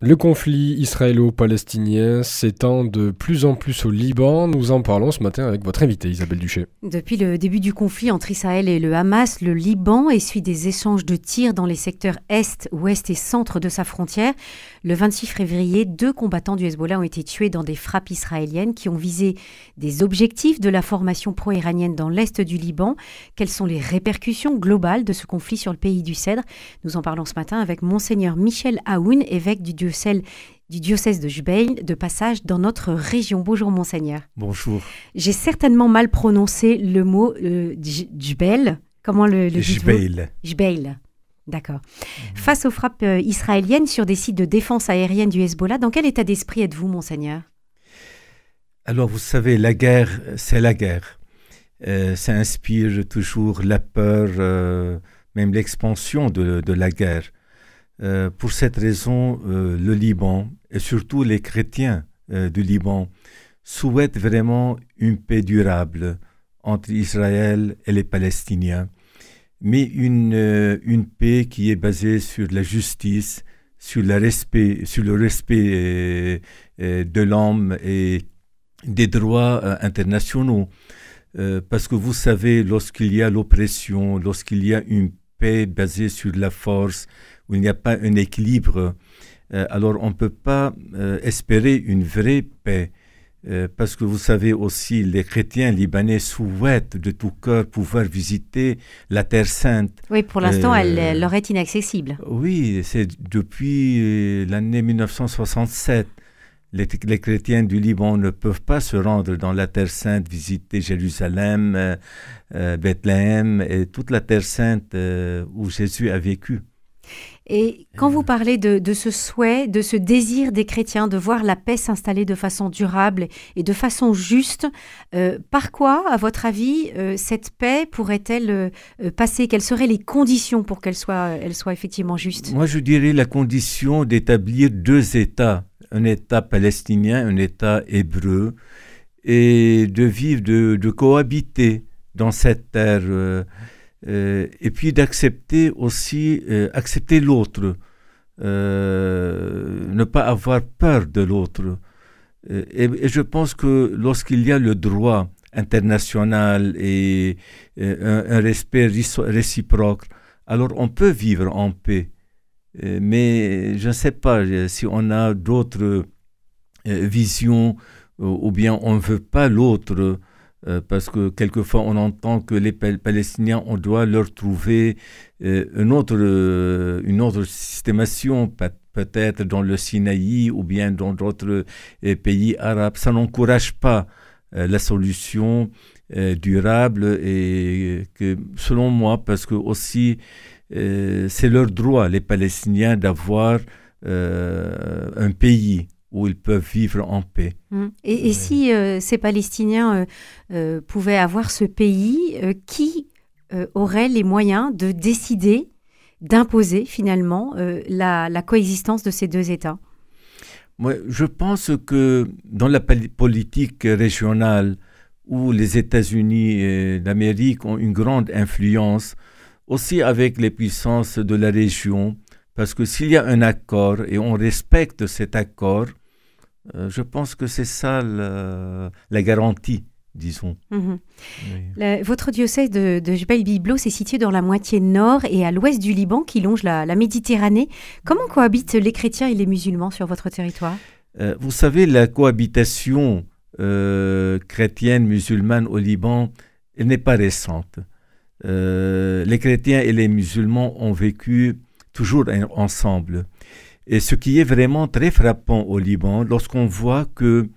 Le conflit israélo-palestinien s'étend de plus en plus au Liban. Nous en parlons ce matin avec votre invité Isabelle Duché. Depuis le début du conflit entre Israël et le Hamas, le Liban essuie des échanges de tirs dans les secteurs est, ouest et centre de sa frontière. Le 26 février, deux combattants du Hezbollah ont été tués dans des frappes israéliennes qui ont visé des objectifs de la formation pro-iranienne dans l'est du Liban. Quelles sont les répercussions globales de ce conflit sur le pays du Cèdre? Nous en parlons ce matin avec monseigneur Michel Aoun, évêque du diocèse du diocèse de Jbeil, de passage dans notre région. Bonjour monseigneur. Bonjour. J'ai certainement mal prononcé le mot euh, Jbeil. Comment le, le Jbeil. Jbeil. D'accord. Face aux frappes euh, israéliennes sur des sites de défense aérienne du Hezbollah, dans quel état d'esprit êtes-vous, monseigneur? Alors, vous savez, la guerre, c'est la guerre. Euh, ça inspire toujours la peur, même l'expansion de, de, la guerre. Euh, pour cette raison, euh, le Liban, et surtout les chrétiens euh, du Liban, souhaitent vraiment une paix durable entre Israël et les Palestiniens, mais une, une paix qui est basée sur la justice, sur, le respect, sur le respect de l'homme et des droits internationaux. parce que vous savez, lorsqu'il y a l'oppression, lorsqu'il y a une paix basée sur la force, où il n'y a pas un équilibre, euh, alors on ne peut pas euh, espérer une vraie paix. Euh, parce que vous savez aussi, les chrétiens libanais souhaitent de tout cœur pouvoir visiter la Terre Sainte. Oui, pour l'instant, elle leur est inaccessible. Oui, c'est depuis l'année 1967. Les, les, chrétiens du Liban ne peuvent pas se rendre dans la Terre Sainte, visiter Jérusalem, Bethléem et toute la Terre Sainte où Jésus a vécu. Et quand vous parlez de, ce souhait, de ce désir des chrétiens de voir la paix s'installer de façon durable et de façon juste, euh, par quoi, à votre avis, euh, cette paix pourrait-elle euh, passer? Quelles seraient les conditions pour qu'elle soit, elle soit effectivement juste? Moi, je dirais la condition d'établir deux États, un État palestinien, un État hébreu, et de vivre, de, de cohabiter dans cette terre. Euh, et puis d'accepter aussi, euh, accepter l'autre, euh, ne pas avoir peur de l'autre. Et, je pense que lorsqu'il y a le droit international et un, respect réciproque, alors on peut vivre en paix. mais je ne sais pas si on a d'autres visions ou bien on ne veut pas l'autre. Euh, parce que quelquefois on entend que les Palestiniens, on doit leur trouver euh, une, autre, euh, une autre systémation, peut-être dans le Sinaï ou bien dans d'autres pays arabes. Ça n'encourage pas la solution durable et que, selon moi, parce que aussi c'est leur droit, les Palestiniens, d'avoir un pays où ils peuvent vivre en paix. Hum. Et, si euh, ces Palestiniens euh, euh, pouvaient avoir ce pays, qui aurait les moyens de décider, d'imposer finalement la, coexistence de ces deux États? Moi, Je pense que dans la politique régionale, où les États-Unis d'Amérique ont une grande influence, aussi avec les puissances de la région, parce que s'il y a un accord et on respecte cet accord, euh, je pense que c'est ça la garantie disons. Mhm. votre diocèse de, de Jbeil Biblos est situé dans la moitié nord et à l'ouest du Liban qui longe la, Méditerranée. Comment cohabitent les chrétiens et les musulmans sur votre territoire? Euh, Vous savez, la cohabitation euh, chrétienne musulmane au Liban, elle n'est pas récente. les chrétiens et les musulmans ont vécu toujours ensemble. Et ce qui est vraiment très frappant au Liban, lorsqu'on voit que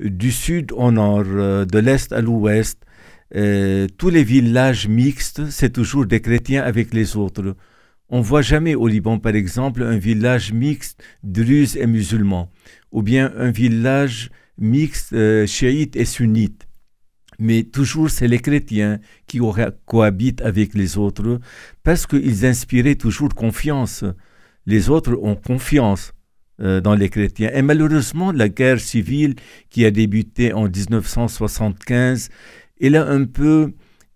du sud au nord, euh, de l'est à l'ouest, euh, tous les villages mixtes, c'est toujours des chrétiens avec les autres. On voit jamais au Liban, par exemple, un village mixte druzes et musulmans, ou bien un village mixte euh, chiite et sunnite. Mais toujours, c'est les chrétiens qui cohabitent avec les autres, parce qu'ils inspiraient toujours confiance les autres ont confiance euh, dans les chrétiens. Et malheureusement, la guerre civile qui a débuté en 1975, elle a un peu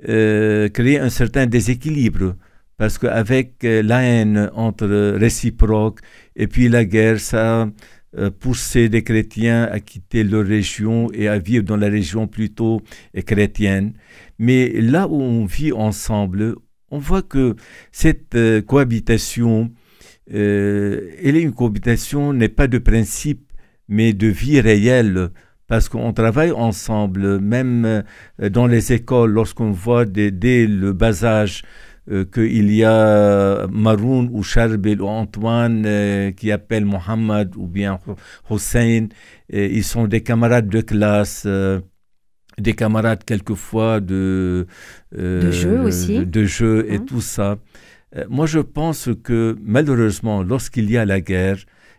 euh, créé un certain déséquilibre parce qu'avec la haine entre réciproques et puis la guerre, ça a poussé des chrétiens à quitter leur région et à vivre dans la région plutôt chrétienne. Mais là où on vit ensemble, on voit que cette cohabitation, elle est une cohabitation, n'est pas de principe, mais de vie réelle parce qu'on travaille ensemble, même euh, dans les écoles, lorsqu'on voit dès, le bas âge euh, qu'il y a Maroun ou Charbel ou Antoine euh, qui appellent Mohamed ou bien Hussein, ils sont des camarades de classe des camarades quelquefois de, de jeu aussi. De, jeu et hein? tout ça. Moi, je pense que malheureusement, lorsqu'il y a la guerre,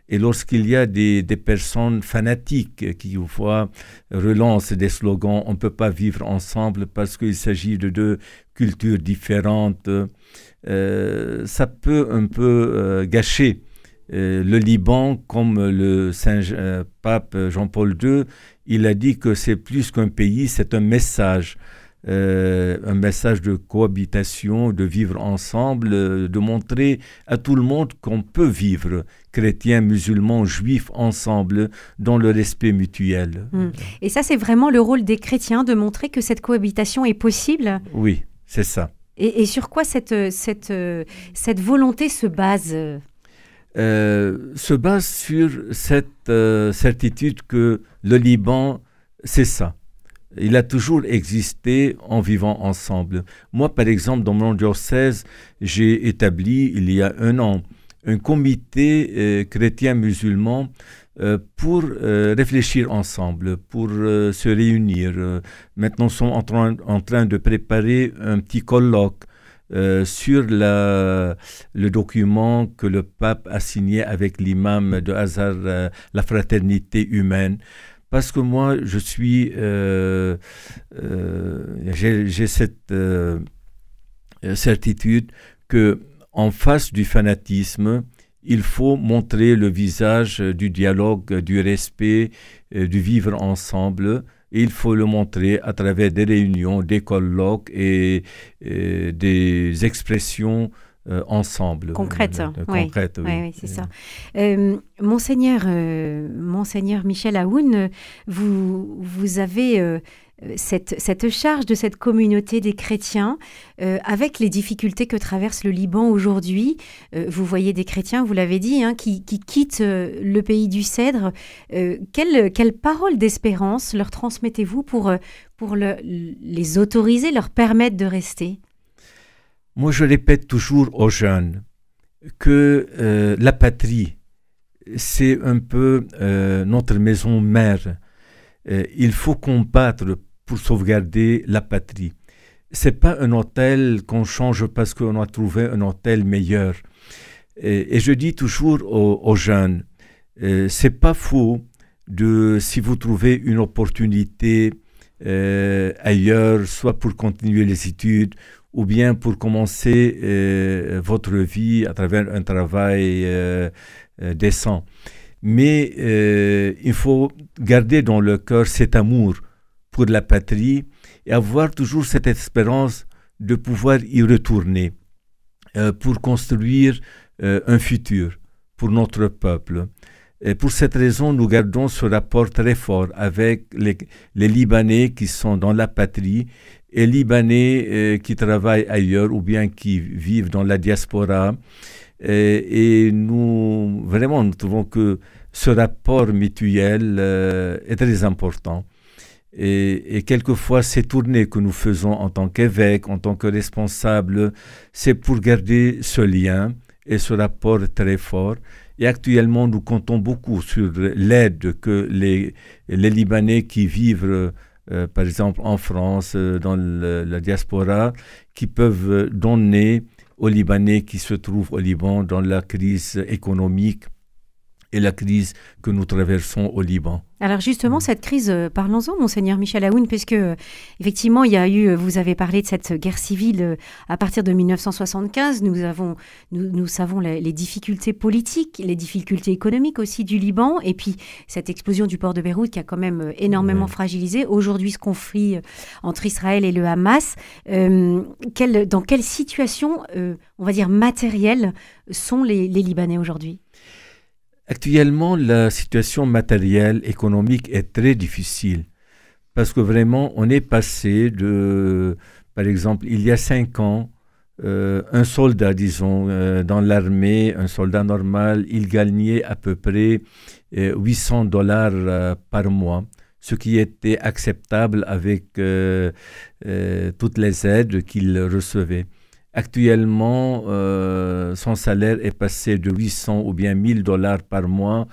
et lorsqu'il y a des, personnes fanatiques qui, une fois, relancent des slogans, on ne peut pas vivre ensemble parce qu'il s'agit de deux cultures différentes, euh, ça peut un peu euh, gâcher euh, le Liban, comme le Saint pape Jean-Paul II, il a dit que c'est plus qu'un pays, c'est un message. Euh, un message de cohabitation, de vivre ensemble, euh, de montrer à tout le monde qu'on peut vivre, chrétiens, musulmans, juifs, ensemble, dans le respect mutuel. Hmm. Et ça, c'est vraiment le rôle des chrétiens de montrer que cette cohabitation est possible Oui, c'est ça. Et, sur quoi cette, cette, cette volonté se base euh, se base sur cette certitude que le Liban, c'est ça il a toujours existé en vivant ensemble. Moi, par exemple, dans mon diocèse, j'ai établi il y a un an un comité euh, chrétien-musulman euh, pour euh, réfléchir ensemble, pour se réunir. maintenant, nous sommes en train, de préparer un petit colloque sur le document que le pape a signé avec l'imam de Hazar, la fraternité humaine parce que moi, je suis, euh, euh, j'ai cette euh, certitude que en face du fanatisme, il faut montrer le visage du dialogue, du respect, du vivre ensemble. Et il faut le montrer à travers des réunions, des colloques et des expressions euh, ensemble. Concrète, oui. oui. c'est ça. Euh, Monseigneur, euh, Monseigneur Michel Aoun, vous, vous avez cette, cette, charge de cette communauté des chrétiens avec les difficultés que traverse le Liban aujourd'hui. vous voyez des chrétiens, vous l'avez dit, hein, qui, qui, quittent le pays du cèdre. quelle, quelle parole d'espérance leur transmettez-vous pour, pour le, les autoriser, leur permettre de rester? Moi, je répète toujours aux jeunes que euh, la patrie, c'est un peu euh, notre maison mère. Euh, il faut combattre pour sauvegarder la patrie. C'est pas un hôtel qu'on change parce qu'on a trouvé un hôtel meilleur. Et, je dis toujours aux, aux jeunes, c'est pas faux de si vous trouvez une opportunité ailleurs, soit pour continuer les études ou bien pour commencer euh, votre vie à travers un travail euh, euh, décent. Mais il faut garder dans le cœur cet amour pour la patrie et avoir toujours cette espérance de pouvoir y retourner pour construire un futur pour notre peuple. Et pour cette raison, nous gardons ce rapport très fort avec les, Libanais qui sont dans la patrie et Libanais euh, qui travaillent ailleurs ou bien qui vivent dans la diaspora. Et, nous, vraiment, nous trouvons que ce rapport mutuel euh, est très important. Et, et, quelquefois, ces tournées que nous faisons en tant qu'évêque, en tant que responsable, c'est pour garder ce lien et ce rapport très fort. Et actuellement, nous comptons beaucoup sur l'aide que les, Libanais qui vivent euh, par exemple en France, euh, dans la diaspora, qui peuvent donner aux Libanais qui se trouvent au Liban dans la crise économique et la crise que nous traversons au Liban. Alors justement, cette crise, euh, parlons-en, monseigneur Michel Aoun, puisque euh, effectivement, il y a eu, euh, vous avez parlé de cette guerre civile à partir de 1975. Nous avons, nous, savons les, difficultés politiques, les difficultés économiques aussi du Liban, et puis cette explosion du port de Beyrouth qui a quand même énormément fragilisé. Aujourd'hui, ce conflit entre Israël et le Hamas. dans quelle situation, on va dire matérielle, sont les Libanais aujourd'hui? Actuellement, la situation matérielle, économique est très difficile parce que vraiment, on est passé de, par exemple, il y a cinq ans, euh, un soldat, disons, euh, dans l'armée, un soldat normal, il gagnait à peu près 800 euh, dollars par mois, ce qui était acceptable avec toutes les aides qu'il recevait. Actuellement, euh, son salaire est passé de 800 ou bien 1000 dollars par mois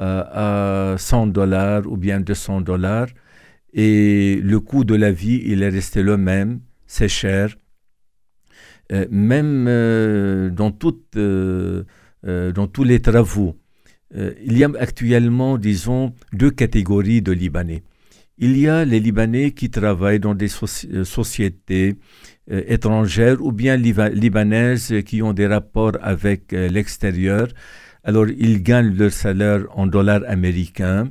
euh, à 100 dollars ou bien 200 dollars. Et le coût de la vie, il est resté le même, c'est cher. Euh, même dans, dans tous les travaux, il y a actuellement, disons, deux catégories de Libanais. Il y a les Libanais qui travaillent dans des sociétés euh, étrangères ou bien libanaises qui ont des rapports avec euh, l'extérieur. Alors, ils gagnent leur salaire en dollars américains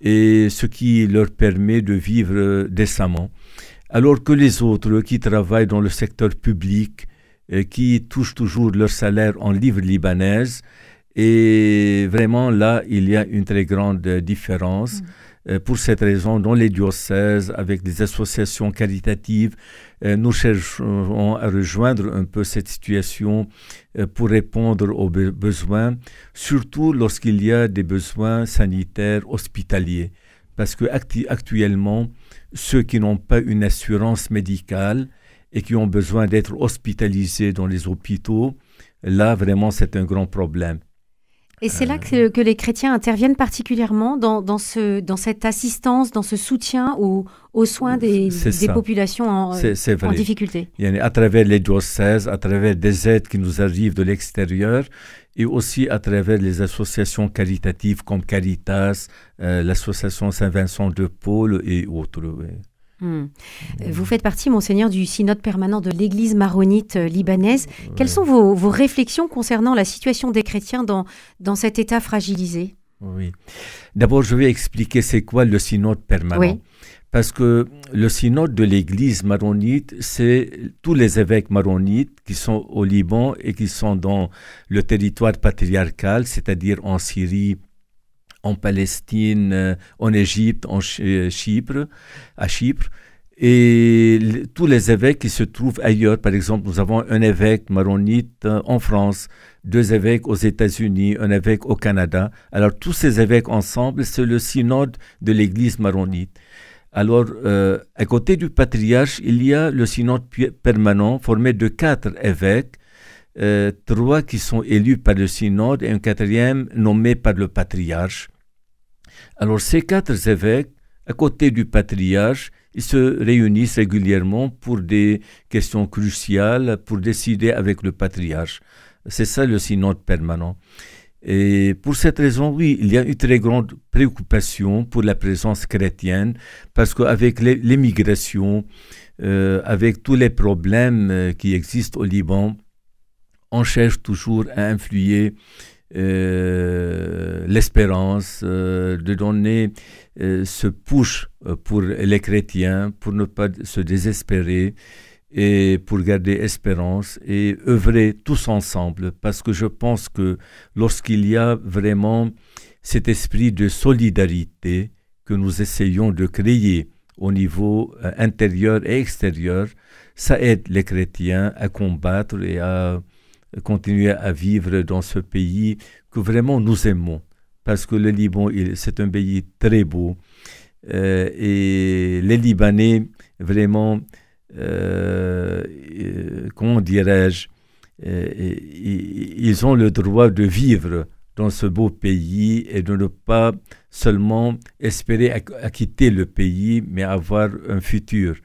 et ce qui leur permet de vivre euh, décemment. Alors que les autres qui travaillent dans le secteur public, qui touchent toujours leur salaire en livres libanaises, et vraiment là, il y a une très grande différence. Mmh. Euh, pour cette raison, dans les diocèses, avec des associations caritatives, euh, nous cherchons à rejoindre un peu cette situation euh, pour répondre aux besoins, surtout lorsqu'il y a des besoins sanitaires hospitaliers. Parce que actuellement, ceux qui n'ont pas une assurance médicale et qui ont besoin d'être hospitalisés dans les hôpitaux, là, vraiment, c'est un grand problème. Et c'est là que, les chrétiens interviennent particulièrement dans, ce, dans cette assistance, dans ce soutien aux, soins des, populations en, en difficulté. à travers les diocèses, à travers des aides qui nous arrivent de l'extérieur et aussi à travers les associations caritatives comme Caritas, euh, l'association Saint-Vincent de Paul et autres. Euh, vous faites partie, monseigneur, du synode permanent de l'Église maronite euh, libanaise. Quelles sont vos, réflexions concernant la situation des chrétiens dans, dans cet état fragilisé? Oui. D'abord, je vais expliquer c'est quoi le synode permanent. Parce que le synode de l'Église maronite, c'est tous les évêques maronites qui sont au Liban et qui sont dans le territoire patriarcal, c'est-à-dire en Syrie, en Palestine, euh, en Égypte, en euh, Chypre, à Chypre. Et tous les évêques qui se trouvent ailleurs, par exemple, nous avons un évêque maronite euh, en France, deux évêques aux États-Unis, un évêque au Canada. Alors tous ces évêques ensemble, c'est le synode de l'Église maronite. Alors, à côté du patriarche, il y a le synode permanent formé de quatre évêques, trois qui sont élus par le synode et un quatrième nommé par le patriarche. Alors ces quatre évêques, à côté du patriarche, ils se réunissent régulièrement pour des questions cruciales, pour décider avec le patriarche. C'est ça le synode permanent. Et pour cette raison, oui, il y a une très grande préoccupation pour la présence chrétienne, parce qu'avec l'émigration, euh, avec tous les problèmes euh, qui existent au Liban, on cherche toujours à influer euh, l'espérance, euh, de donner euh, ce push pour les chrétiens, pour ne pas se désespérer et pour garder espérance et œuvrer tous ensemble, parce que je pense que lorsqu'il y a vraiment cet esprit de solidarité que nous essayons de créer au niveau intérieur et extérieur, ça aide les chrétiens à combattre et à continuer à vivre dans ce pays que vraiment nous aimons. Parce que le Liban, c'est un pays très beau. Euh, et les Libanais, vraiment, euh, euh, comment dirais-je, ils ont le droit de vivre dans ce beau pays et de ne pas seulement espérer quitter le pays, mais avoir un futur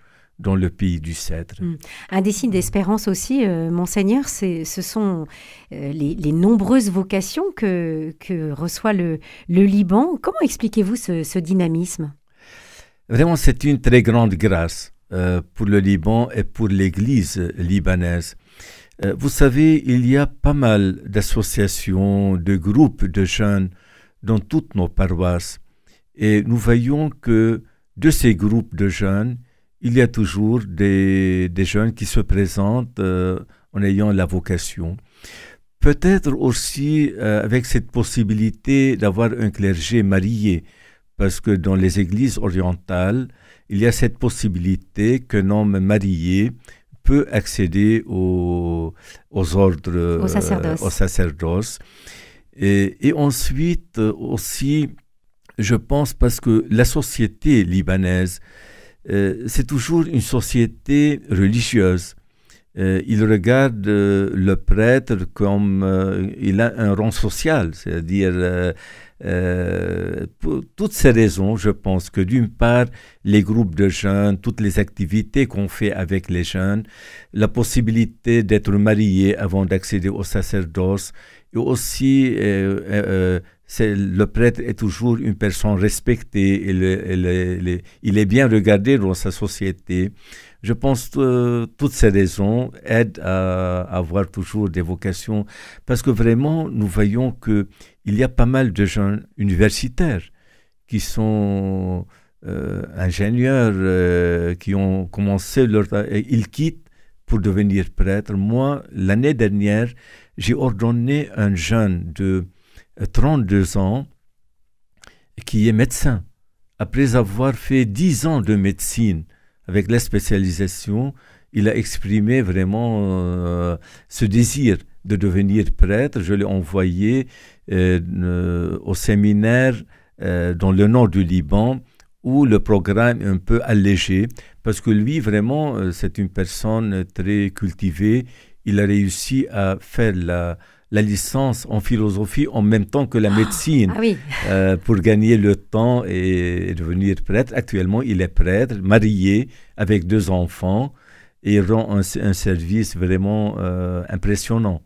dans le pays du cèdre. Hmm. Un des signes d'espérance aussi, euh, monseigneur, ce sont euh, les, nombreuses vocations que, que reçoit le, le Liban. Comment expliquez-vous ce, dynamisme? Vraiment, c'est une très grande grâce euh, pour le Liban et pour l'Église libanaise. vous savez, il y a pas mal d'associations, de groupes de jeunes dans toutes nos paroisses. Et nous voyons que de ces groupes de jeunes, il y a toujours des, jeunes qui se présentent euh, en ayant la vocation. Peut-être aussi euh, avec cette possibilité d'avoir un clergé marié, parce que dans les églises orientales, il y a cette possibilité qu'un homme marié peut accéder aux, ordres, au sacerdoce. sacerdoce. Et, et, ensuite aussi, je pense parce que la société libanaise, euh, c'est toujours une société religieuse. Euh, il regarde euh, le prêtre comme il a un rang social, c'est-à-dire pour toutes ces raisons, je pense que d'une part, les groupes de jeunes, toutes les activités qu'on fait avec les jeunes, la possibilité d'être marié avant d'accéder au sacerdoce, et aussi le prêtre est toujours une personne respectée, il est bien regardé dans sa société. Je pense que toutes ces raisons aident à, avoir toujours des vocations, parce que vraiment, nous voyons qu'il y a pas mal de jeunes universitaires qui sont euh, ingénieurs, euh, qui ont commencé leur... Ils quittent pour devenir prêtre. Moi, l'année dernière, j'ai ordonné un jeune de 32 ans, qui est médecin. Après avoir fait 10 ans de médecine avec la spécialisation, il a exprimé vraiment euh, ce désir de devenir prêtre. Je l'ai envoyé euh, euh, au séminaire dans le nord du Liban où le programme est un peu allégé parce que lui, vraiment, c'est une personne très cultivée. Il a réussi à faire la, la licence en philosophie en même temps que la ah, médecine ah euh, pour gagner le temps et devenir prêtre. Actuellement, il est prêtre, marié, avec deux enfants et rend un, service vraiment euh, impressionnant.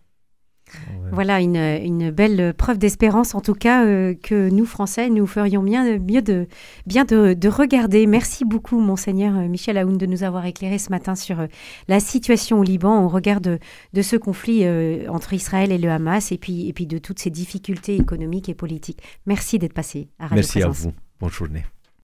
Voilà une, belle preuve d'espérance, en tout cas, euh, que nous, Français, nous ferions bien, mieux de, bien de, regarder. Merci beaucoup, Monseigneur euh, Michel Aoun, de nous avoir éclairé ce matin sur euh, la situation au Liban au regard de, ce conflit entre Israël et le Hamas et puis, et puis de toutes ces difficultés économiques et politiques. Merci d'être passé à Radio Merci à vous. Bonne journée.